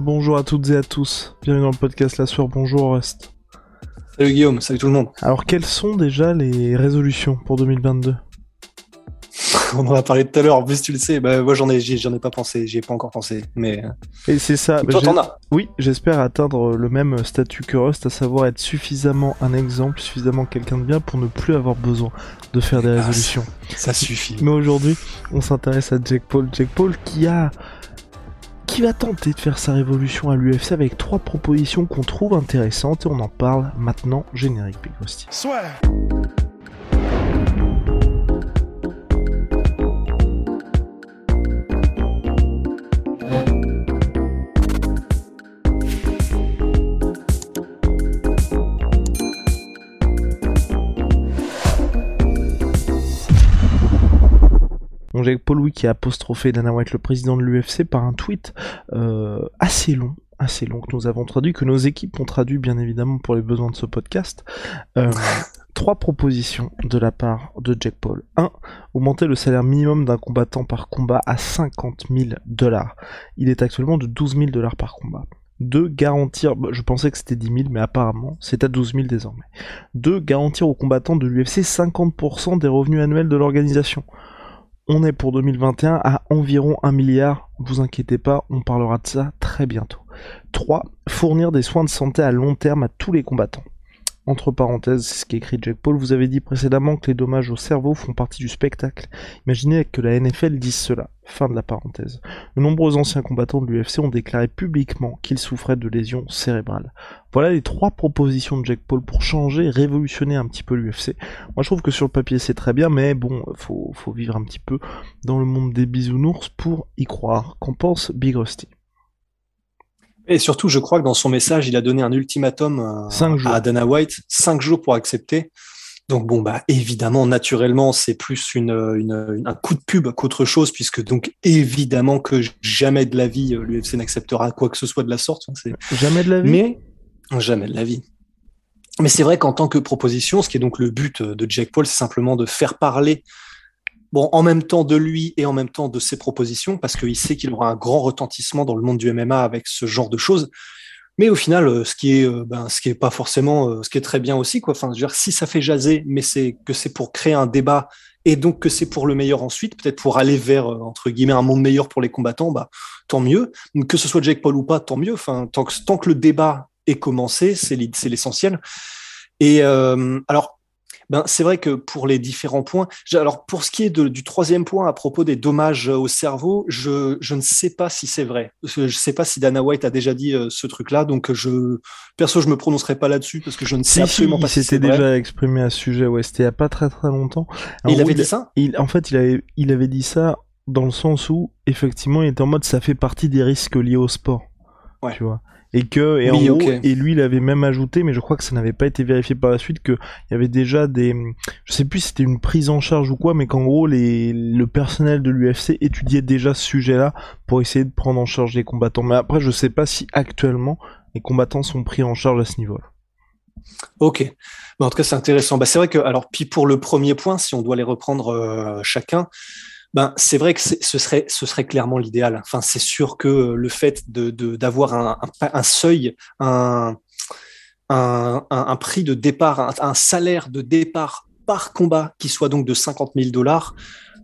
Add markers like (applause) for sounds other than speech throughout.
Bonjour à toutes et à tous. Bienvenue dans le podcast La Soeur. Bonjour Rust. Salut Guillaume, salut tout le monde. Alors quelles sont déjà les résolutions pour 2022 (laughs) On en a parlé tout à l'heure, en plus tu le sais, bah, moi j'en ai, j'en ai pas pensé, j'y ai pas encore pensé, mais... euh, Et c'est ça. bah, Toi t'en as Oui, j'espère atteindre le même statut que Rust, à savoir être suffisamment un exemple, suffisamment quelqu'un de bien pour ne plus avoir besoin de faire des Ah, résolutions. Ça suffit. Mais aujourd'hui, on s'intéresse à Jack Paul. Jack Paul qui a qui va tenter de faire sa révolution à l'UFC avec trois propositions qu'on trouve intéressantes et on en parle maintenant. Générique Big qui a apostrophé Dana White, le président de l'UFC, par un tweet euh, assez long, assez long, que nous avons traduit, que nos équipes ont traduit, bien évidemment, pour les besoins de ce podcast. Euh, (laughs) trois propositions de la part de Jake Paul. 1. Augmenter le salaire minimum d'un combattant par combat à 50 000 dollars. Il est actuellement de 12 000 dollars par combat. 2. Garantir, bah, je pensais que c'était 10 000, mais apparemment c'est à 12 000 désormais. 2. Garantir aux combattants de l'UFC 50% des revenus annuels de l'organisation. On est pour 2021 à environ 1 milliard, vous inquiétez pas, on parlera de ça très bientôt. 3. Fournir des soins de santé à long terme à tous les combattants. Entre parenthèses, c'est ce qu'écrit Jack Paul, vous avez dit précédemment que les dommages au cerveau font partie du spectacle. Imaginez que la NFL dise cela. Fin de la parenthèse. De nombreux anciens combattants de l'UFC ont déclaré publiquement qu'ils souffraient de lésions cérébrales. Voilà les trois propositions de Jack Paul pour changer, révolutionner un petit peu l'UFC. Moi je trouve que sur le papier c'est très bien, mais bon, faut, faut vivre un petit peu dans le monde des bisounours pour y croire. Qu'en pense Big Rusty? Et surtout, je crois que dans son message, il a donné un ultimatum euh, Cinq à Dana White, 5 jours pour accepter. Donc bon, bah évidemment, naturellement, c'est plus une, une- un coup de pub qu'autre chose, puisque donc évidemment que jamais de la vie, euh, l'UFC n'acceptera quoi que ce soit de la sorte. hein, Jamais de la vie? Mais jamais de la vie. Mais c'est vrai qu'en tant que proposition, ce qui est donc le but euh, de Jack Paul, c'est simplement de faire parler, bon, en même temps de lui et en même temps de ses propositions, parce qu'il sait qu'il aura un grand retentissement dans le monde du MMA avec ce genre de choses. Mais au final, euh, ce qui est, euh, ben, ce qui est pas forcément, euh, ce qui est très bien aussi, quoi. Enfin, dire, si ça fait jaser, mais c'est que c'est pour créer un débat et donc que c'est pour le meilleur ensuite, peut-être pour aller vers entre guillemets un monde meilleur pour les combattants, bah tant mieux. Que ce soit Jake Paul ou pas, tant mieux. Enfin, tant que le débat est commencé, c'est l'essentiel. Et alors, ben c'est vrai que pour les différents points, alors pour ce qui est de- du troisième point à propos des dommages au cerveau, je, je ne sais pas si c'est vrai. Je ne sais pas si Dana White a déjà dit euh, ce truc-là, donc je perso je me prononcerai pas là-dessus parce que je ne sais Si, absolument il pas si s'était c'est vrai. déjà exprimé à ce sujet, ouais, c'était il y a pas très très longtemps. Il avait dit ça? il- en fait, il avait, il avait dit ça dans le sens où, effectivement, il était en mode ça fait partie des risques liés au sport. Ouais. Tu vois? Et que, et Oui, en gros, et lui, il avait même ajouté, mais je crois que ça n'avait pas été vérifié par la suite, que il y avait déjà des, je sais plus si c'était une prise en charge ou quoi, mais qu'en gros, les, le personnel de l'UFC étudiait déjà ce sujet-là pour essayer de prendre en charge les combattants. Mais après, je sais pas si actuellement, les combattants sont pris en charge à ce niveau-là. Ok. Bah, en tout cas, c'est intéressant. Bah, c'est vrai que, alors, puis pour le premier point, si on doit les reprendre euh, chacun, ben, c'est vrai que ce serait, ce serait clairement l'idéal. Enfin, c'est sûr que le fait de, de- d'avoir un, un, seuil, un, un, un, prix de départ, un, un salaire de départ par combat qui soit donc de 50 000 dollars,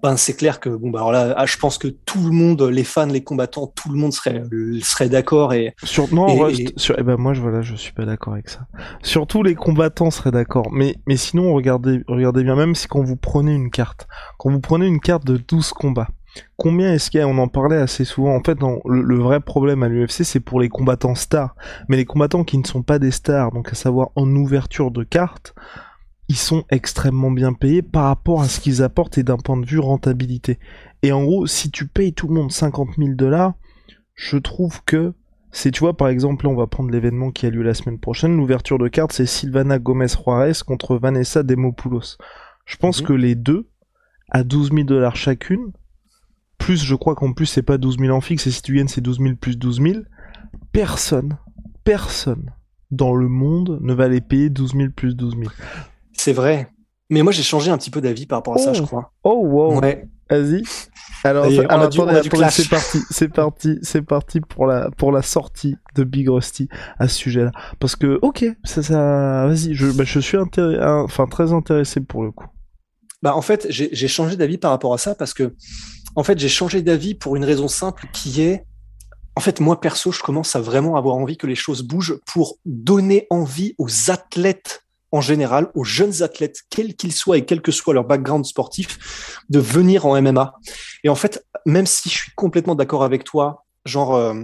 ben, c'est clair que, bon, bah, alors là, ah, je pense que tout le monde, les fans, les combattants, tout le monde serait, euh, serait d'accord et, Sur, non, Et- Rust, et- sur, eh ben moi, je, voilà, je suis pas d'accord avec ça. Surtout les combattants seraient d'accord. Mais, mais sinon, regardez, regardez bien, même si quand vous prenez une carte, quand vous prenez une carte de 12 combats, combien est-ce qu'il y a, on en parlait assez souvent, en fait, non, le, le vrai problème à l'UFC, c'est pour les combattants stars. Mais les combattants qui ne sont pas des stars, donc à savoir en ouverture de carte, ils sont extrêmement bien payés par rapport à ce qu'ils apportent et d'un point de vue rentabilité. Et en gros, si tu payes tout le monde 50 000 dollars, je trouve que c'est, tu vois, par exemple, là, on va prendre l'événement qui a lieu la semaine prochaine. L'ouverture de carte, c'est Sylvana Gomez Juarez contre Vanessa Demopoulos. Je pense Mhm. que les deux, à 12 000 dollars chacune, plus je crois qu'en plus c'est pas 12 000 en fixe, et si tu gagnes c'est 12 000 plus 12 000, personne, personne dans le monde ne va les payer 12 000 plus 12 000. C'est vrai. Mais moi, j'ai changé un petit peu d'avis par rapport à ça, Oh. je crois. Oh wow, Ouais. vas-y. Alors, on a du attendez, c'est parti, c'est parti, c'est parti pour la pour la sortie de Big Rusty à ce sujet-là. Parce que ok, ça, ça, vas-y, je, bah, je suis enfin très intéressé pour le coup. Bah, en fait, j'ai j'ai changé d'avis par rapport à ça parce que, en fait, j'ai changé d'avis pour une raison simple qui est, en fait, moi perso, je commence à vraiment avoir envie que les choses bougent pour donner envie aux athlètes en général, aux jeunes athlètes, quels qu'ils soient et quel que soit leur background sportif, de venir en MMA. Et en fait, même si je suis complètement d'accord avec toi, genre euh,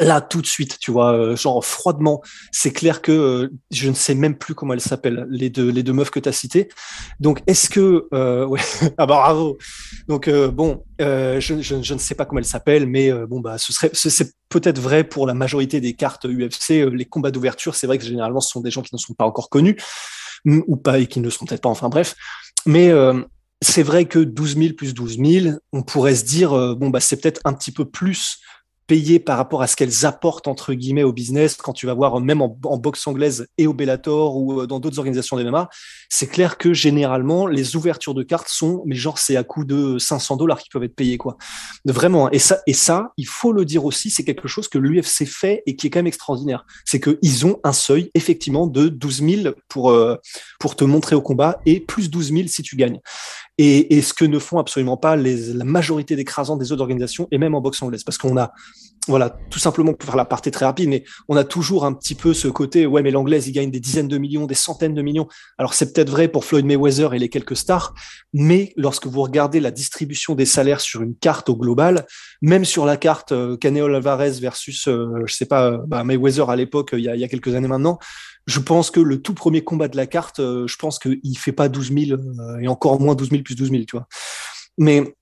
là tout de suite, tu vois, euh, genre froidement, c'est clair que euh, je ne sais même plus comment elles s'appellent, les deux, les deux meufs que tu as citées. Donc, est-ce que... Euh, ouais, (laughs) ah bah bravo. Donc, euh, bon, euh, je, je, je, ne sais pas comment elles s'appellent, mais bon, bah, ce serait, c'est peut-être vrai pour la majorité des cartes UFC. Les combats d'ouverture, c'est vrai que généralement, ce sont des gens qui ne sont pas encore connus, ou pas, et qui ne le seront peut-être pas, enfin bref. Mais c'est vrai que 12 000 plus 12 000, on pourrait se dire, bon, bah, c'est peut-être un petit peu plus payé par rapport à ce qu'elles apportent entre guillemets au business quand tu vas voir même en, en boxe anglaise et au Bellator ou euh, dans d'autres organisations d'MMA, c'est clair que généralement les ouvertures de cartes sont mais genre c'est à coût de 500 dollars qui peuvent être payés quoi. Vraiment et ça et ça il faut le dire aussi c'est quelque chose que l'UFC fait et qui est quand même extraordinaire. C'est que ils ont un seuil effectivement de 12 000 pour euh, pour te montrer au combat et plus 12 000 si tu gagnes. Et, ce que ne font absolument pas la majorité d'écrasants des autres organisations, et même en boxe anglaise, parce qu'on a, voilà, tout simplement pour faire la partie très rapide, mais on a toujours un petit peu ce côté, ouais, mais l'anglaise, il gagne des dizaines de millions, des centaines de millions. Alors c'est peut-être vrai pour Floyd Mayweather et les quelques stars, mais lorsque vous regardez la distribution des salaires sur une carte au global, même sur la carte euh, Canelo Alvarez versus, euh, je sais pas, bah, Mayweather à l'époque, il, y a quelques années maintenant, je pense que le tout premier combat de la carte, euh, je pense qu'il fait pas 12 000 euh, et encore moins 12 000 plus 12 000, tu vois. Mais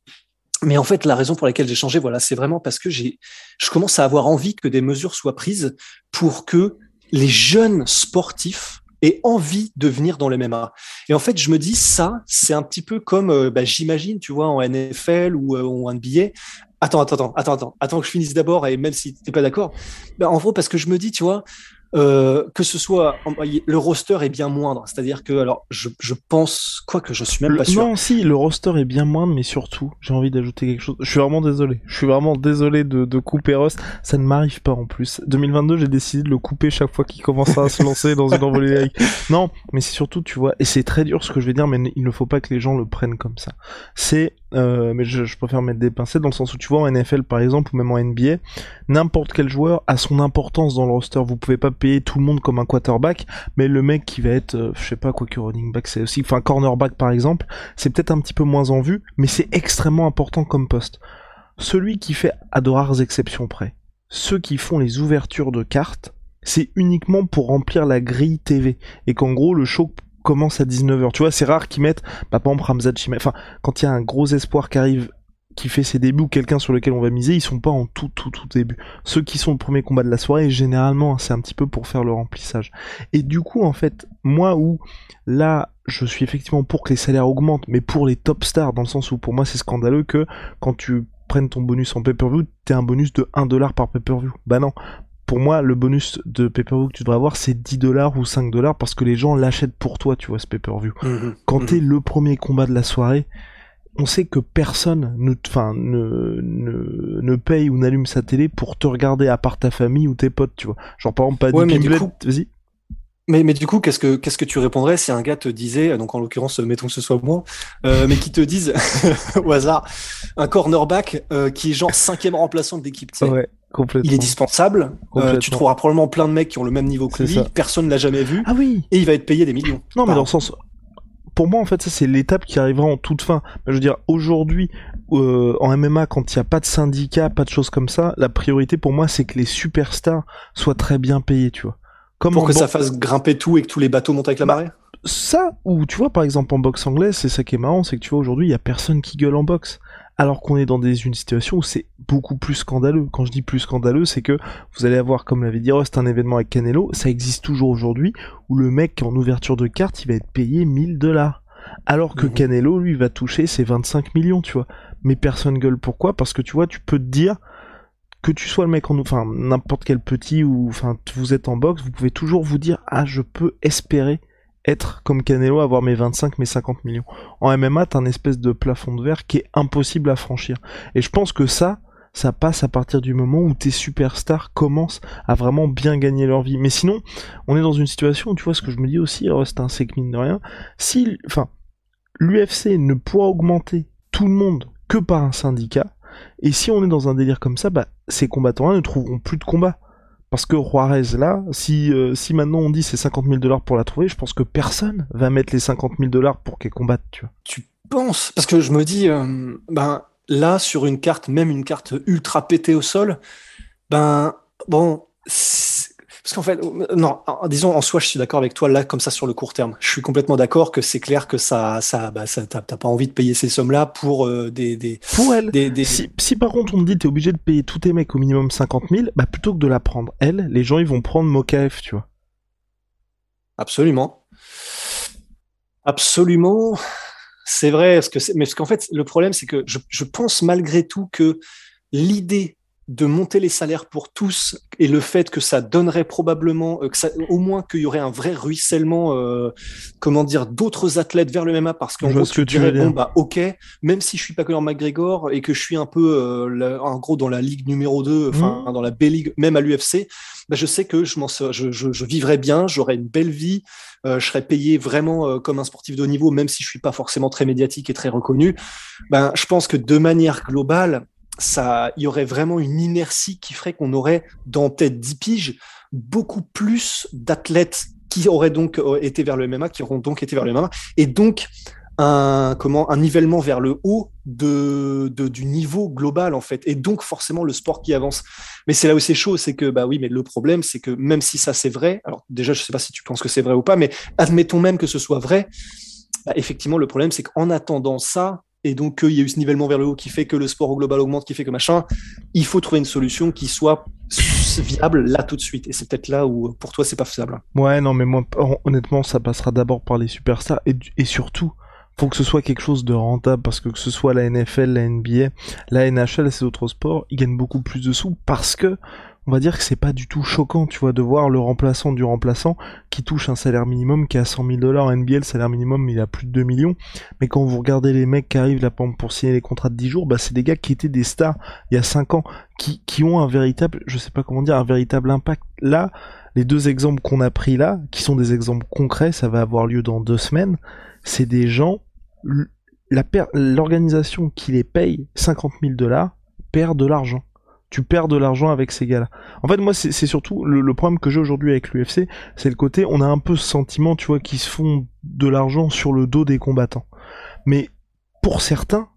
mais en fait, la raison pour laquelle j'ai changé, voilà, c'est vraiment parce que j'ai, je commence à avoir envie que des mesures soient prises pour que les jeunes sportifs aient envie de venir dans le MMA. Et en fait, je me dis ça, c'est un petit peu comme, euh, bah, j'imagine, tu vois, en NFL ou, euh, ou en NBA. Attends, attends, attends, attends, attends, attends que je finisse d'abord et même si t'es pas d'accord, bah, en gros, parce que je me dis, tu vois, euh, que ce soit le roster est bien moindre, c'est-à-dire que alors je, je pense quoi que je suis même le, pas sûr. Non, si le roster est bien moindre, mais surtout j'ai envie d'ajouter quelque chose. Je suis vraiment désolé. Je suis vraiment désolé de, de couper Ross. Ça ne m'arrive pas en plus. 2022, j'ai décidé de le couper chaque fois qu'il commencera à se lancer dans une envolée lyrique. (laughs) Non, mais c'est surtout, tu vois, et c'est très dur ce que je vais dire, mais il ne faut pas que les gens le prennent comme ça. C'est, euh, mais je, je préfère mettre des pincettes dans le sens où tu vois en NFL par exemple ou même en NBA, n'importe quel joueur a son importance dans le roster. Vous pouvez pas payer tout le monde comme un quarterback, mais le mec qui va être, euh, je sais pas quoi que running back, c'est aussi, enfin cornerback par exemple, c'est peut-être un petit peu moins en vue, mais c'est extrêmement important comme poste. Celui qui fait, à de rares exceptions près, ceux qui font les ouvertures de cartes, c'est uniquement pour remplir la grille TV, et qu'en gros le show commence à 19h. Tu vois, c'est rare qu'ils mettent, bah, par exemple, Chimaev, enfin, quand il y a un gros espoir qui arrive qui fait ses débuts ou quelqu'un sur lequel on va miser, ils sont pas en tout tout tout début. Ceux qui sont le premier combat de la soirée, généralement, c'est un petit peu pour faire le remplissage. Et du coup, en fait, moi où là, je suis effectivement pour que les salaires augmentent, mais pour les top stars, dans le sens où pour moi c'est scandaleux que quand tu prennes ton bonus en pay-per-view, t'aies un bonus de 1 dollar par pay-per-view. Bah non. Pour moi, le bonus de pay-per-view que tu devrais avoir, c'est 10 dollars ou 5 dollars parce que les gens l'achètent pour toi, tu vois, ce pay-per-view. Mmh, quand mmh. t'es le premier combat de la soirée, on sait que personne ne, enfin, ne, ne, ne paye ou n'allume sa télé pour te regarder à part ta famille ou tes potes, tu vois. Genre par exemple, pas ouais, du vas-y. Mais, mais du coup, qu'est-ce que qu'est-ce que tu répondrais si un gars te disait, donc en l'occurrence, mettons que ce soit moi, euh, mais qui te dise (laughs) au hasard un cornerback euh, qui est genre cinquième remplaçant de l'équipe, ouais, complètement. il est dispensable. Euh, tu trouveras probablement plein de mecs qui ont le même niveau que lui. ça. Personne l'a jamais vu. Ah oui. Et il va être payé des millions. Non, mais dans le sens, pour moi, en fait, ça c'est l'étape qui arrivera en toute fin. Je veux dire, aujourd'hui, euh, en MMA, quand il n'y a pas de syndicat, pas de choses comme ça, la priorité pour moi, c'est que les superstars soient très bien payés, tu vois. Comme pour que ça fasse grimper tout et que tous les bateaux montent avec la Bah, marée. ça, ou tu vois, par exemple, en boxe anglaise, c'est ça qui est marrant, c'est que tu vois, aujourd'hui, il y a personne qui gueule en boxe. Alors qu'on est dans des, une situation où c'est beaucoup plus scandaleux. Quand je dis plus scandaleux, c'est que vous allez avoir, comme l'avait dit Rust, un événement avec Canelo, ça existe toujours aujourd'hui, où le mec, en ouverture de carte, il va être payé 1000 dollars. Alors que mhm. Canelo, lui, va toucher ses 25 millions, tu vois. Mais personne gueule. Pourquoi? Parce que tu vois, tu peux te dire, que tu sois le mec en enfin n'importe quel petit ou enfin vous êtes en boxe, vous pouvez toujours vous dire ah je peux espérer être comme Canelo, avoir mes 25, mes 50 millions. En MMA, t'as un espèce de plafond de verre qui est impossible à franchir. Et je pense que ça, ça passe à partir du moment où tes superstars commencent à vraiment bien gagner leur vie. Mais sinon, on est dans une situation où tu vois ce que je me dis aussi, c'est un sec mine de rien. Si, enfin, l'UFC ne pourra augmenter tout le monde que par un syndicat, et si on est dans un délire comme ça, bah, ces combattants-là ne trouveront plus de combat. Parce que Juarez, là, si, euh, si maintenant on dit c'est 50 000 dollars pour la trouver, je pense que personne va mettre les 50 000 dollars pour qu'elle combatte, tu penses? Parce que je me dis, euh, ben là, sur une carte, même une carte ultra pétée au sol, ben bon, parce qu'en fait, non, disons en soi, je suis d'accord avec toi là, comme ça sur le court terme. Je suis complètement d'accord que c'est clair que ça, ça, bah, ça t'as pas envie de payer ces sommes-là pour euh, des, des, Pour elle. Des, Si, si, par contre on te dit t'es obligé de payer tous tes mecs au minimum 50 000, bah plutôt que de la prendre elle, les gens ils vont prendre Mokaef, tu vois. Absolument. Absolument. C'est vrai, parce que mais parce qu'en fait le problème c'est que je, je pense malgré tout que l'idée de monter les salaires pour tous et le fait que ça donnerait probablement, euh, que ça, au moins qu'il y aurait un vrai ruissellement, euh, comment dire, d'autres athlètes vers le MMA parce qu'en gros, tu dirais, bon, bah, ok, même si je suis pas Conor McGregor et que je suis un peu, euh, en gros, dans la ligue numéro 2, enfin, mmh. dans la B-League, même à l'UFC, bah, je sais que je, m'en, je, je, je vivrais bien, j'aurais une belle vie, je serais payé vraiment comme un sportif de haut niveau, même si je suis pas forcément très médiatique et très reconnu. Ben, je pense que de manière globale, ça, il y aurait vraiment une inertie qui ferait qu'on aurait dans peut-être 10 piges beaucoup plus d'athlètes qui auraient donc euh, été vers le MMA, qui auront donc été vers le MMA, et donc un comment un nivellement vers le haut de, du niveau global en fait, et donc forcément le sport qui avance. Mais c'est là où c'est chaud, c'est que bah oui, mais le problème c'est que même si ça c'est vrai, alors déjà je sais pas si tu penses que c'est vrai ou pas, mais admettons même que ce soit vrai, bah, effectivement le problème c'est qu'en attendant ça, et donc qu'il y a eu ce nivellement vers le haut qui fait que le sport au global augmente, qui fait que machin, il faut trouver une solution qui soit viable là tout de suite. Et c'est peut-être là où pour toi c'est pas faisable. Ouais, non, mais moi honnêtement ça passera d'abord par les superstars et, et surtout faut que ce soit quelque chose de rentable parce que que ce soit la NFL, la NBA, la NHL et ces autres sports, ils gagnent beaucoup plus de sous parce que on va dire que c'est pas du tout choquant, tu vois, de voir le remplaçant du remplaçant qui touche un salaire minimum qui est à 100 000 dollars. NBA, le salaire minimum, il a plus de 2 millions. Mais quand vous regardez les mecs qui arrivent là pour signer les contrats de 10 jours, bah, c'est des gars qui étaient des stars il y a 5 ans, qui, qui ont un véritable, je sais pas comment dire, un véritable impact. Là, les deux exemples qu'on a pris là, qui sont des exemples concrets, ça va avoir lieu dans deux semaines, c'est des gens, l'organisation qui les paye 50 000 dollars perd de l'argent tu perds de l'argent avec ces gars-là. En fait, moi, c'est surtout le, problème que j'ai aujourd'hui avec l'UFC, c'est le côté, on a un peu ce sentiment, tu vois, qu'ils se font de l'argent sur le dos des combattants. Mais pour certains,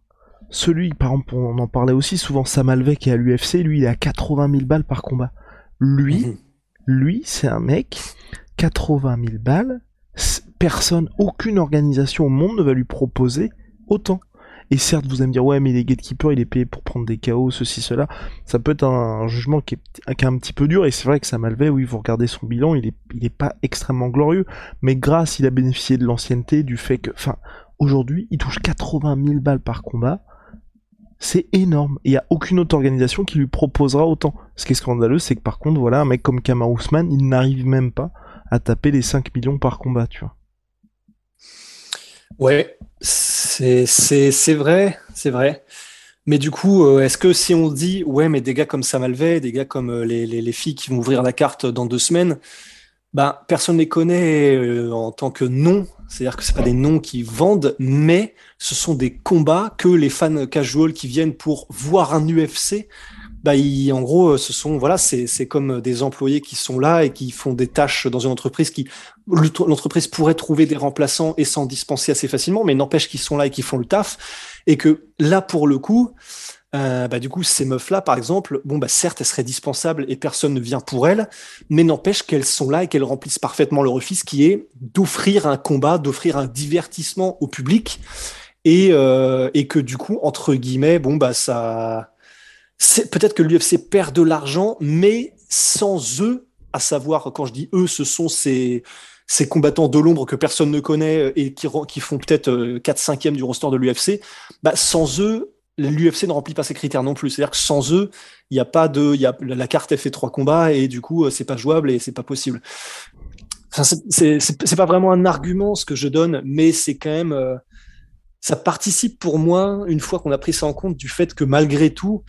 celui, par exemple, on en parlait aussi souvent, Sam Alvey qui est à l'UFC, lui, il est à 80 000 balles par combat. Lui, mhm. lui, c'est un mec, 80 000 balles, personne, aucune organisation au monde ne va lui proposer autant. Et certes, vous allez me dire, ouais, mais les gatekeepers, il est payé pour prendre des chaos, ceci, cela. Ça peut être un, jugement qui est, un petit peu dur, et c'est vrai que ça malvait, oui, vous regardez son bilan, il est, il est pas extrêmement glorieux, mais grâce, il a bénéficié de l'ancienneté, du fait que, enfin, aujourd'hui, il touche 80 000 balles par combat, c'est énorme. Il n'y a aucune autre organisation qui lui proposera autant. Ce qui est scandaleux, c'est que par contre, voilà, un mec comme Kamar Ousmane, il n'arrive même pas à taper les 5 millions par combat, tu vois. Ouais, c'est vrai, c'est vrai. Mais du coup, euh, est-ce que si on dit, ouais, mais des gars comme Sam Alvey, des gars comme euh, les, les, les, filles qui vont ouvrir la carte dans deux semaines, bah, personne ne les connaît euh, en tant que noms. C'est-à-dire que c'est pas des noms qui vendent, mais ce sont des combats que les fans casual qui viennent pour voir un UFC bah, en gros, ce sont voilà, c'est comme des employés qui sont là et qui font des tâches dans une entreprise qui l'entreprise pourrait trouver des remplaçants et s'en dispenser assez facilement, mais n'empêche qu'ils sont là et qu'ils font le taf et que là pour le coup, euh, bah, du coup, ces meufs-là, par exemple, bon, bah, certes, elles seraient dispensables et personne ne vient pour elles, mais n'empêche qu'elles sont là et qu'elles remplissent parfaitement leur office, qui est d'offrir un combat, d'offrir un divertissement au public, et, euh, et que du coup, entre guillemets, bon, bah, ça, peut-être que l'UFC perd de l'argent, mais sans eux, à savoir, quand je dis eux, ce sont ces, ces combattants de l'ombre que personne ne connaît et qui, font peut-être 4 5 e du roster de l'UFC, bah, sans eux, l'UFC ne remplit pas ses critères non plus. C'est-à-dire que sans eux, il a pas de, y a, la carte elle fait trois combats et du coup c'est pas jouable et c'est pas possible. Enfin, c'est pas vraiment un argument ce que je donne, mais c'est quand même, euh, ça participe pour moi une fois qu'on a pris ça en compte du fait que malgré tout,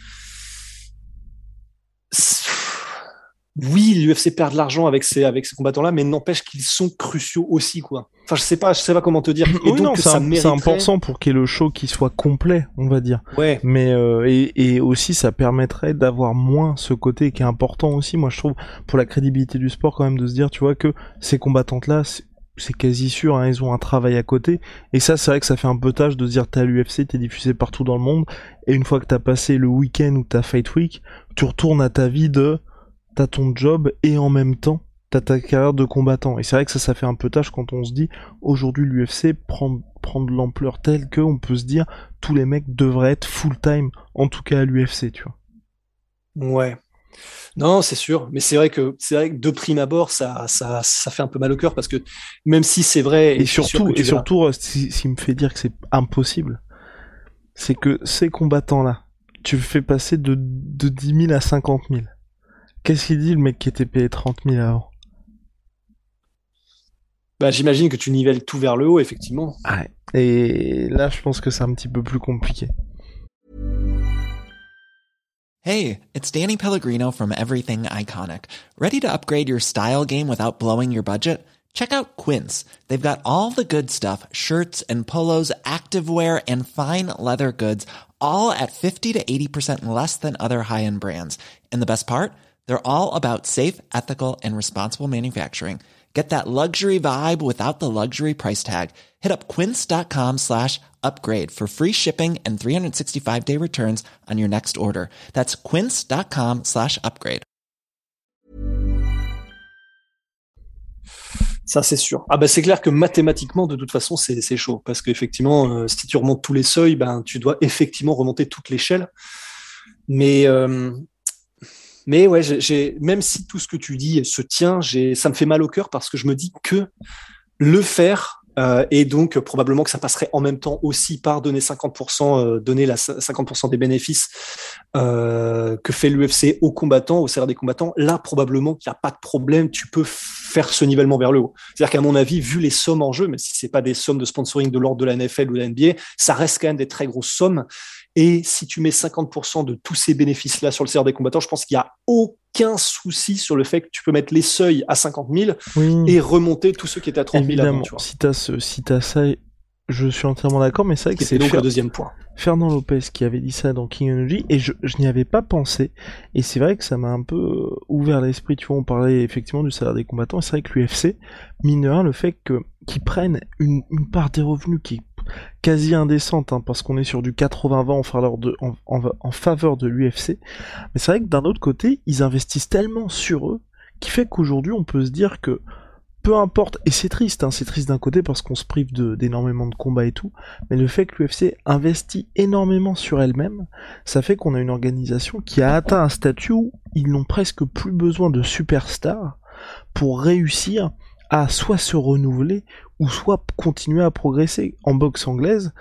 oui, l'UFC perd de l'argent avec ces, avec ces combattants-là, mais n'empêche qu'ils sont cruciaux aussi, quoi. Enfin, je sais pas, je sais pas comment te dire. Et donc, c'est important pour qu'il y ait le show qui soit complet, on va dire. Ouais. Mais, euh, et, et aussi, ça permettrait d'avoir moins ce côté qui est important aussi, moi, je trouve, pour la crédibilité du sport, quand même, de se dire, tu vois, que ces combattantes-là, c'est quasi sûr, hein, ils ont un travail à côté. Et ça, c'est vrai que ça fait un peu tâche de se dire, t'es à l'UFC, t'es diffusé partout dans le monde, et une fois que t'as passé le week-end ou ta Fight Week, tu retournes à ta vie de t'as ton job et en même temps t'as ta carrière de combattant. Et c'est vrai que ça, ça fait un peu tâche quand on se dit aujourd'hui l'UFC prend, prend de l'ampleur telle que on peut se dire tous les mecs devraient être full time, en tout cas à l'UFC, tu vois. Ouais. Non, c'est sûr, mais c'est vrai que c'est vrai que de prime abord, ça, ça, ça fait un peu mal au cœur parce que même si c'est vrai, et, surtout, et surtout, ce qui me fait dire que c'est impossible, c'est que ces combattants-là, tu fais passer de, de 10 000 à 50 000. Qu'est-ce qu'il dit le mec qui était payé 30 000 avant bah, J'imagine que tu nivelles tout vers le haut, effectivement. Ouais. Et là, je pense que c'est un petit peu plus compliqué. Hey, it's Danny Pellegrino from Everything Iconic. Ready to upgrade your style game without blowing your budget? Check out Quince. They've got all the good stuff shirts and polos, activewear, and fine leather goods, all at 50 to 80% less than other high end brands. And the best part? They're all about safe, ethical, and responsible manufacturing. Get that luxury vibe without the luxury price tag. Hit up quince.com slash upgrade for free shipping and 365 day returns on your next order. That's quince.com slash upgrade. Ça, c'est sûr. Ah, bah, c'est clair que mathématiquement, de toute façon, c'est chaud. Parce qu'effectivement, euh, si tu remontes tous les seuils, ben, tu dois effectivement remonter toute l'échelle. Mais, euh, Mais ouais, même si tout ce que tu dis se tient, ça me fait mal au cœur parce que je me dis que le faire euh, et donc probablement que ça passerait en même temps aussi par donner 50%, euh, donner la 50% des bénéfices euh, que fait l'UFC aux combattants, au salaire des combattants. Là, probablement qu'il n'y a pas de problème, tu peux faire ce nivellement vers le haut. C'est-à-dire qu'à mon avis, vu les sommes en jeu, même si c'est pas des sommes de sponsoring de l'ordre de la NFL ou de la NBA, ça reste quand même des très grosses sommes. Et si tu mets 50% de tous ces bénéfices-là sur le salaire des combattants, je pense qu'il n'y a aucun souci sur le fait que tu peux mettre les seuils à 50 000 et remonter tous ceux qui étaient à 30 000 Évidemment, si tu as, si as ça, je suis entièrement d'accord, mais c'est vrai que c'est donc le deuxième point. Fernand Lopez qui avait dit ça dans King Energy et je, je n'y avais pas pensé. Et c'est vrai que ça m'a un peu euh, ouvert l'esprit tu vois on parlait effectivement du salaire des combattants et c'est vrai que l'UFC mine le fait qu'ils prennent une, une, part des revenus qui est quasi indécente, hein, parce qu'on est sur du 80-20 en faveur de, de l'UFC. Mais c'est vrai que d'un autre côté, ils investissent tellement sur eux, qui fait qu'aujourd'hui, on peut se dire que peu importe, et c'est triste, hein, c'est triste d'un côté parce qu'on se prive d'énormément de, combats et tout, mais le fait que l'UFC investit énormément sur elle-même, ça fait qu'on a une organisation qui a atteint un statut où ils n'ont presque plus besoin de superstars pour réussir à soit se renouveler ou soit continuer à progresser. En boxe anglaise,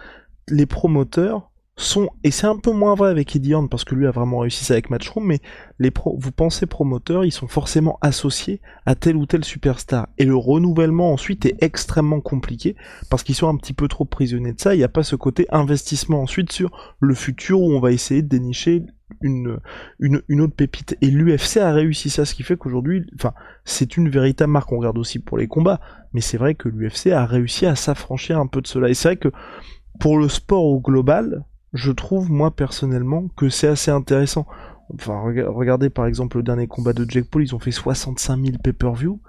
les promoteurs sont, et c'est un peu moins vrai avec Eddie Horn parce que lui a vraiment réussi ça avec Matchroom, mais les pro, vous pensez promoteurs, ils sont forcément associés à tel ou tel superstar. Et le renouvellement ensuite est extrêmement compliqué parce qu'ils sont un petit peu trop prisonniers de ça. Il n'y a pas ce côté investissement ensuite sur le futur où on va essayer de dénicher une, une, une autre pépite. Et l'UFC a réussi ça, ce qui fait qu'aujourd'hui, enfin, c'est une véritable marque. On regarde aussi pour les combats, mais c'est vrai que l'UFC a réussi à s'affranchir un peu de cela. Et c'est vrai que pour le sport au global, je trouve moi personnellement que c'est assez intéressant. Enfin, regardez par exemple le dernier combat de Jack Paul, ils ont fait 65 000 pay-per-view.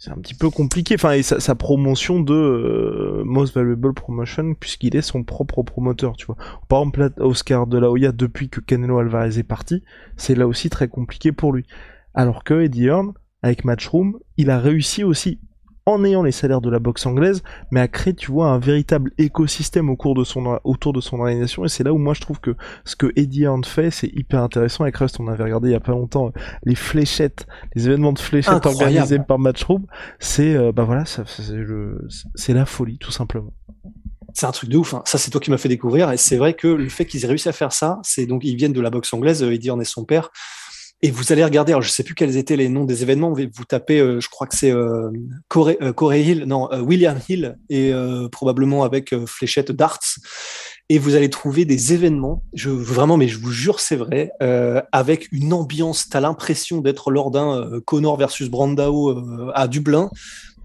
C'est un petit peu compliqué. Enfin, et sa, promotion de euh, Most Valuable Promotion, puisqu'il est son propre promoteur, tu vois. Par exemple, Oscar de la Hoya, depuis que Canelo Alvarez est parti, c'est là aussi très compliqué pour lui. Alors que Eddie Hearn, avec Matchroom, il a réussi aussi en ayant les salaires de la boxe anglaise, mais à créer, tu vois, un véritable écosystème au cours de son, autour de son organisation. Et c'est là où moi je trouve que ce que Eddie Hearn fait, c'est hyper intéressant. Avec Rust, on avait regardé il y a pas longtemps euh, les fléchettes, les événements de fléchettes organisés par Matchroom. C'est, euh, bah voilà, c'est la folie, tout simplement. C'est un truc de ouf. Hein. Ça, c'est toi qui m'as fait découvrir. Et c'est vrai que le fait qu'ils aient réussi à faire ça, c'est donc ils viennent de la boxe anglaise. Euh, Eddie Hearn et son père. Et vous allez regarder, alors je sais plus quels étaient les noms des événements, vous tapez, euh, je crois que c'est euh, Corey, euh, Hill, non, euh, William Hill, et probablement avec fléchette darts, et vous allez trouver des événements, je, vraiment, mais je vous jure, c'est vrai, avec une ambiance, tu as l'impression d'être lors d'un Connor versus Brandao à Dublin,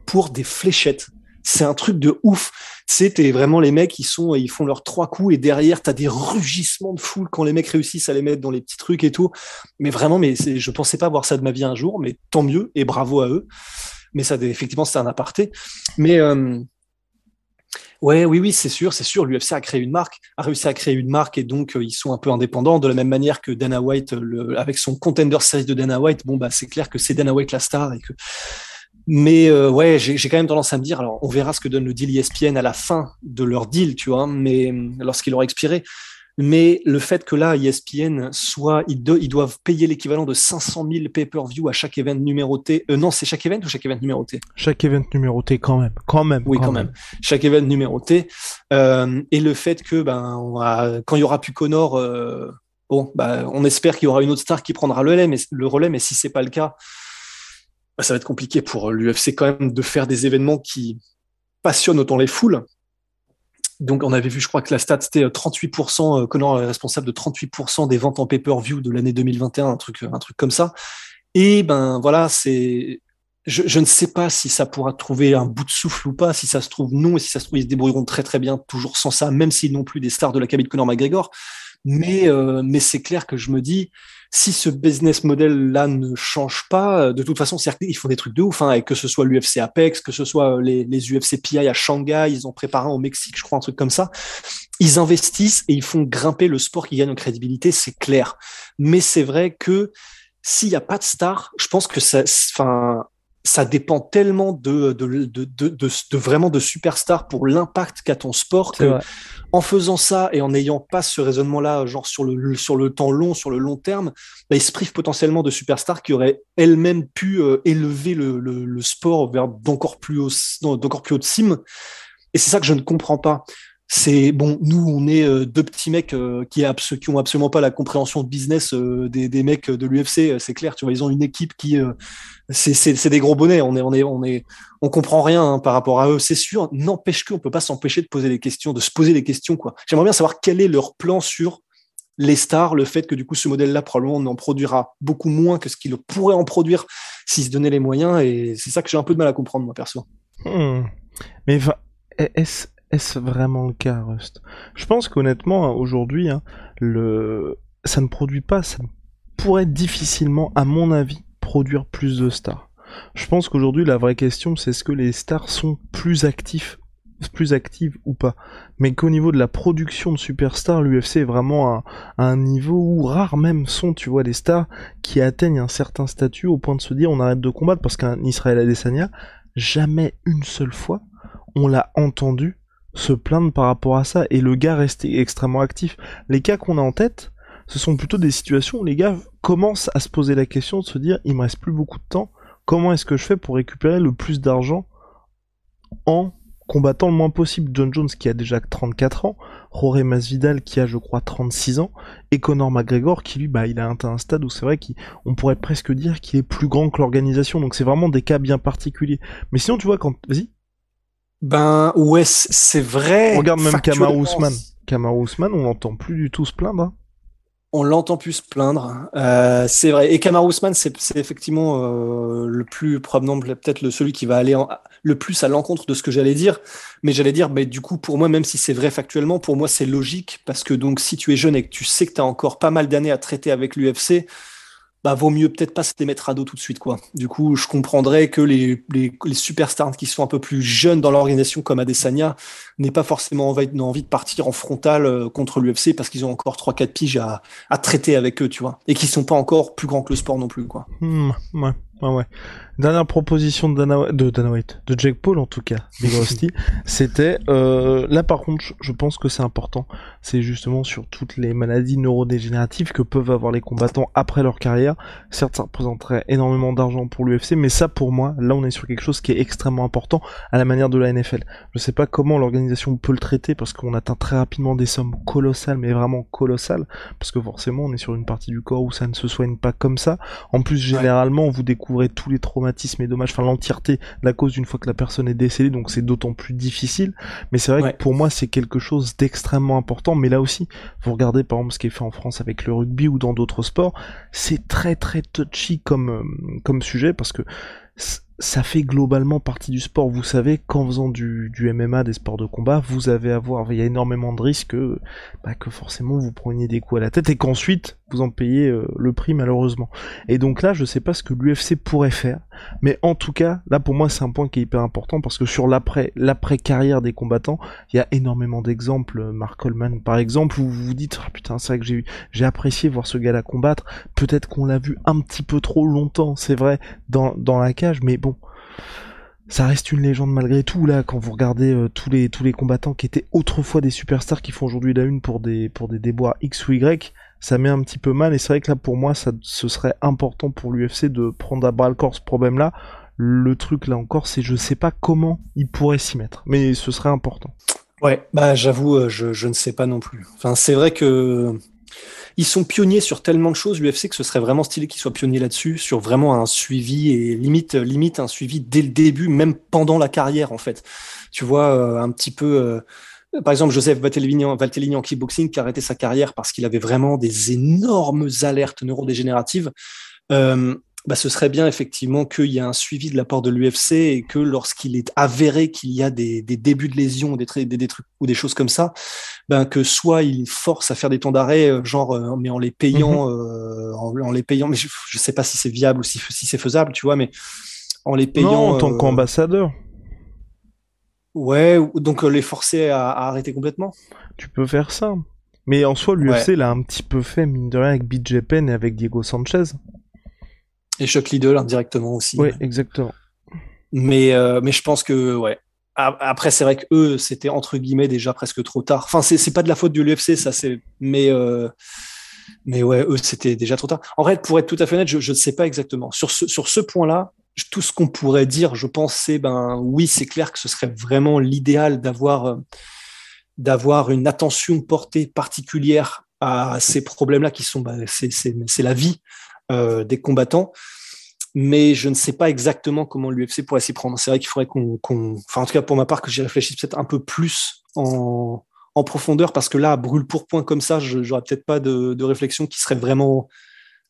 pour des fléchettes. C'est un truc de ouf c'était vraiment les mecs, ils sont, ils font leurs trois coups et derrière, tu as des rugissements de foule quand les mecs réussissent à les mettre dans les petits trucs et tout. Mais vraiment, mais je pensais pas voir ça de ma vie un jour, mais tant mieux et bravo à eux. Mais ça, effectivement, c'est un aparté. Mais euh, Ouais, oui, oui, c'est sûr, c'est sûr. L'UFC a créé une marque, a réussi à créer une marque et donc euh, ils sont un peu indépendants. De la même manière que Dana White, avec son Contender Series de Dana White, bon bah c'est clair que c'est Dana White la star et que mais euh, ouais, j'ai quand même tendance à me dire, alors on verra ce que donne le deal ESPN à la fin de leur deal, tu vois, mais lorsqu'il aura expiré. Mais le fait que là, ESPN soit, ils, ils doivent payer l'équivalent de 500 000 pay-per-view à chaque event numéroté. Euh, non, c'est chaque event ou chaque event numéroté? Chaque event numéroté, quand même, quand même. Oui, quand, même. Chaque event numéroté. Euh, et le fait que, ben, on quand il y aura plus Connor, euh, bon, ben, on espère qu'il y aura une autre star qui prendra le relais, mais le relais. Mais si c'est pas le cas, bah, ça va être compliqué pour l'UFC quand même de faire des événements qui passionnent autant les foules. Donc, on avait vu, je crois que la stat, c'était 38%, euh, Connor est responsable de 38% des ventes en pay-per-view de l'année 2021, un truc, un truc comme ça. Et ben voilà, c'est, je, je, ne sais pas si ça pourra trouver un bout de souffle ou pas. Si ça se trouve, non. Et si ça se trouve, ils se débrouilleront très très bien, toujours sans ça, même s'ils n'ont plus des stars de la cabine de Conor McGregor. Mais, euh, mais c'est clair que je me dis, si ce business model-là ne change pas, de toute façon, ils font des trucs de ouf, hein, et que ce soit l'UFC Apex, que ce soit les, les UFC PI à Shanghai, ils ont préparé au Mexique, je crois, un truc comme ça. Ils investissent et ils font grimper le sport qui gagne en crédibilité, c'est clair. Mais c'est vrai que s'il n'y a pas de star, je pense que ça, enfin, ça dépend tellement de, de, de, de, vraiment de superstar pour l'impact qu'a ton sport que en faisant ça et en n'ayant pas ce raisonnement-là, genre sur le, sur le temps long, sur le long terme, bah, ils se privent potentiellement de superstars qui auraient elles-mêmes pu euh, élever le, le, le, sport vers d'encore plus haut, d'encore plus haut de cime. Et c'est ça que je ne comprends pas c'est bon, nous on est euh, deux petits mecs euh, qui, qui ont absolument pas la compréhension de business euh, des, mecs de l'UFC, c'est clair. Tu vois, ils ont une équipe qui, c'est des gros bonnets. On est, on est, on est, on comprend rien hein, par rapport à eux, c'est sûr. N'empêche qu'on peut pas s'empêcher de poser des questions, de se poser des questions quoi. J'aimerais bien savoir quel est leur plan sur les stars, le fait que du coup ce modèle-là probablement on en produira beaucoup moins que ce qu'il pourrait en produire s'il se donnait les moyens. Et c'est ça que j'ai un peu de mal à comprendre moi perso. Hmm. Mais est-ce est-ce vraiment le cas, Rust? Je pense qu'honnêtement, aujourd'hui, hein, le... ça ne produit pas, ça pourrait difficilement, à mon avis, produire plus de stars. Je pense qu'aujourd'hui, la vraie question, c'est est-ce que les stars sont plus actifs plus actives ou pas? Mais qu'au niveau de la production de superstars, l'UFC est vraiment à, un niveau où rares même sont, tu vois, les stars qui atteignent un certain statut au point de se dire on arrête de combattre parce qu'un Israël Adesanya, jamais une seule fois on l'a entendu se plaindre par rapport à ça et le gars restait extrêmement actif. Les cas qu'on a en tête, ce sont plutôt des situations où les gars commencent à se poser la question de se dire il me reste plus beaucoup de temps, comment est-ce que je fais pour récupérer le plus d'argent en combattant le moins possible John Jones qui a déjà 34 ans, Jorge Masvidal qui a je crois 36 ans, et Conor McGregor qui lui bah il a atteint un stade où c'est vrai qu'on pourrait presque dire qu'il est plus grand que l'organisation, donc c'est vraiment des cas bien particuliers. Mais sinon tu vois quand... Vas-y ben ouais, c'est vrai. Regarde même Kamar Ousmane. Kamar Ousmane, on l'entend plus du tout se plaindre. Hein. On l'entend plus se plaindre. Euh, c'est vrai. Et Kamar Ousmane, c'est effectivement euh, le plus probablement peut-être le celui qui va aller le plus à l'encontre de ce que j'allais dire. Mais j'allais dire, bah, du coup, pour moi, même si c'est vrai factuellement, pour moi, c'est logique parce que donc si tu es jeune et que tu sais que tu as encore pas mal d'années à traiter avec l'UFC, bah, vaut mieux peut-être pas se les mettre à dos tout de suite. Quoi. Du coup, je comprendrais que les, les, superstars qui sont un peu plus jeunes dans l'organisation, comme Adesanya, n'aient pas forcément envie, de partir en frontal euh, contre l'UFC parce qu'ils ont encore 3-4 piges à, à, traiter avec eux, tu vois. Et qu'ils sont pas encore plus grands que le sport non plus. Quoi. Hmm. Ouais, ouais. Dernière proposition de Dana, de Dana White, de Jake Paul en tout cas, Big (laughs) Rusty, c'était euh, là par contre, je pense que c'est important. C'est justement sur toutes les maladies neurodégénératives que peuvent avoir les combattants après leur carrière. Certes, ça représenterait énormément d'argent pour l'UFC, mais ça pour moi, là on est sur quelque chose qui est extrêmement important à la manière de la NFL. Je sais pas comment l'organisation peut le traiter parce qu'on atteint très rapidement des sommes colossales, mais vraiment colossales, parce que forcément on est sur une partie du corps où ça ne se soigne pas comme ça. En plus, généralement, on vous découvre tous les traumatismes et dommages, enfin l'entièreté de la cause une fois que la personne est décédée, donc c'est d'autant plus difficile. Mais c'est vrai que pour moi c'est quelque chose d'extrêmement important. Mais là aussi, vous regardez par exemple ce qui est fait en France avec le rugby ou dans d'autres sports, c'est très très touchy comme euh, comme sujet parce que ça fait globalement partie du sport. Vous savez qu'en faisant du, du, MMA, des sports de combat, vous avez à voir, il y a énormément de risques bah, que forcément vous preniez des coups à la tête et qu'ensuite vous en payez euh, le prix malheureusement. Et donc là, je sais pas ce que l'UFC pourrait faire, mais en tout cas, là pour moi c'est un point qui est hyper important parce que sur l'après l'après carrière des combattants, il y a énormément d'exemples. Mark Coleman par exemple, où vous vous dites ah, putain c'est vrai que j'ai j'ai apprécié voir ce gars-là combattre. Peut-être qu'on l'a vu un petit peu trop longtemps, c'est vrai, dans dans la cage, mais bon ça reste une légende malgré tout là quand vous regardez euh, tous les tous les combattants qui étaient autrefois des superstars qui font aujourd'hui la une pour des pour des déboires X ou Y ça met un petit peu mal et c'est vrai que là pour moi ça ce serait important pour l'UFC de prendre à bras le corps ce problème là le truc là encore c'est je sais pas comment il pourrait s'y mettre mais ce serait important ouais bah j'avoue euh, je, je ne sais pas non plus enfin c'est vrai que ils sont pionniers sur tellement de choses, l'UFC, que ce serait vraiment stylé qu'ils soient pionniers là-dessus, sur vraiment un suivi et limite, limite un suivi dès le début, même pendant la carrière, en fait. Tu vois, euh, un petit peu. Par exemple, Joseph Valtellini en kickboxing qui a arrêté sa carrière parce qu'il avait vraiment des énormes alertes neurodégénératives. Euh, bah, ce serait bien effectivement qu'il y ait un suivi de la part de l'UFC et que lorsqu'il est avéré qu'il y a des, des, débuts de lésions, des, des, des, trucs ou des choses comme ça, ben que soit il force à faire des temps d'arrêt, euh, genre euh, mais en les payant, mhm. euh, en, les payant, mais je, je sais pas si c'est viable ou si, si c'est faisable, tu vois, mais en les payant. Non, en tant qu'ambassadeur. Ouais, donc les forcer à, à, arrêter complètement. Tu peux faire ça. Mais en soi, l'UFC l'a un petit peu fait, mine de rien, avec BJ Penn et avec Diego Sanchez. Et Chuck Liddell indirectement aussi. Oui, exactement. Mais, euh, mais je pense que, ouais. Après, c'est vrai que eux, c'était entre guillemets déjà presque trop tard. Enfin, c'est pas de la faute de l'UFC, ça, c'est. Mais, euh, mais ouais, eux, c'était déjà trop tard. En fait, pour être tout à fait honnête, je ne sais pas exactement. Sur ce, sur ce point-là, tout ce qu'on pourrait dire, je pense, c'est ben oui, c'est clair que ce serait vraiment l'idéal d'avoir euh, d'avoir une attention portée particulière à ces problèmes-là qui sont, ben, c'est la vie euh, des combattants. Mais je ne sais pas exactement comment l'UFC pourrait s'y prendre. C'est vrai qu'il faudrait qu'on, enfin en tout cas pour ma part, que j'y réfléchisse peut-être un peu plus en, en profondeur, parce que là, brûle pour point comme ça, je n'aurais peut-être pas de, de, réflexion qui serait vraiment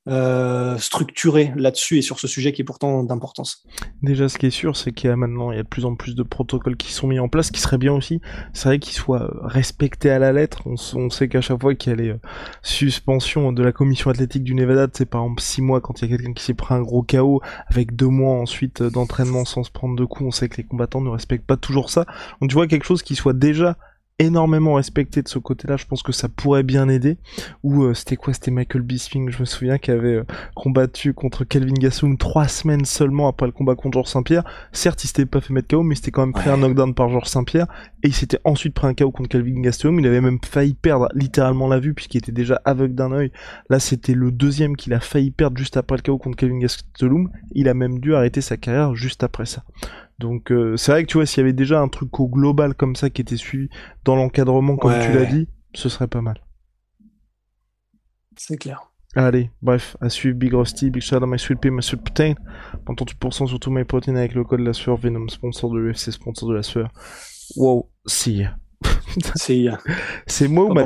euh, structuré là-dessus et sur ce sujet qui est pourtant d'importance. Déjà, ce qui est sûr, c'est qu'il y a maintenant il y a de plus en plus de protocoles qui sont mis en place, qui serait bien aussi. C'est vrai qu'ils soient respectés à la lettre. On, sait qu'à chaque fois qu'il y a les euh, suspensions de la commission athlétique du Nevada, c'est par exemple six mois quand il y a quelqu'un qui s'est pris un gros chaos, avec deux mois ensuite euh, d'entraînement sans se prendre de coups, on sait que les combattants ne respectent pas toujours ça. Donc tu vois quelque chose qui soit déjà énormément respecté de ce côté-là, je pense que ça pourrait bien aider. Ou euh, c'était quoi? C'était Michael Bisping, je me souviens, qui avait euh, combattu contre Kelvin Gastelum trois semaines seulement après le combat contre Georges Saint-Pierre. Certes, il s'était pas fait mettre KO, mais c'était quand même pris un knockdown par Georges Saint-Pierre. Et il s'était ensuite pris un KO contre Kelvin Gastelum. Il avait même failli perdre littéralement la vue puisqu'il était déjà aveugle d'un œil. Là, c'était le deuxième qu'il a failli perdre juste après le KO contre Kelvin Gastelum. Il a même dû arrêter sa carrière juste après ça. Donc euh, c'est vrai que tu vois, s'il y avait déjà un truc au global comme ça qui était suivi dans l'encadrement, comme tu l'as dit, ce serait pas mal. C'est clair. Allez, bref, à suivre Big Rusty, Big Shadow, My Sweet Pea, My Sweet Protein. 38% sur tout My Protein avec le code de la sueur, Venom, sponsor de l'UFC, sponsor de la sueur. Wow, ya. (laughs) C'est moi ou ma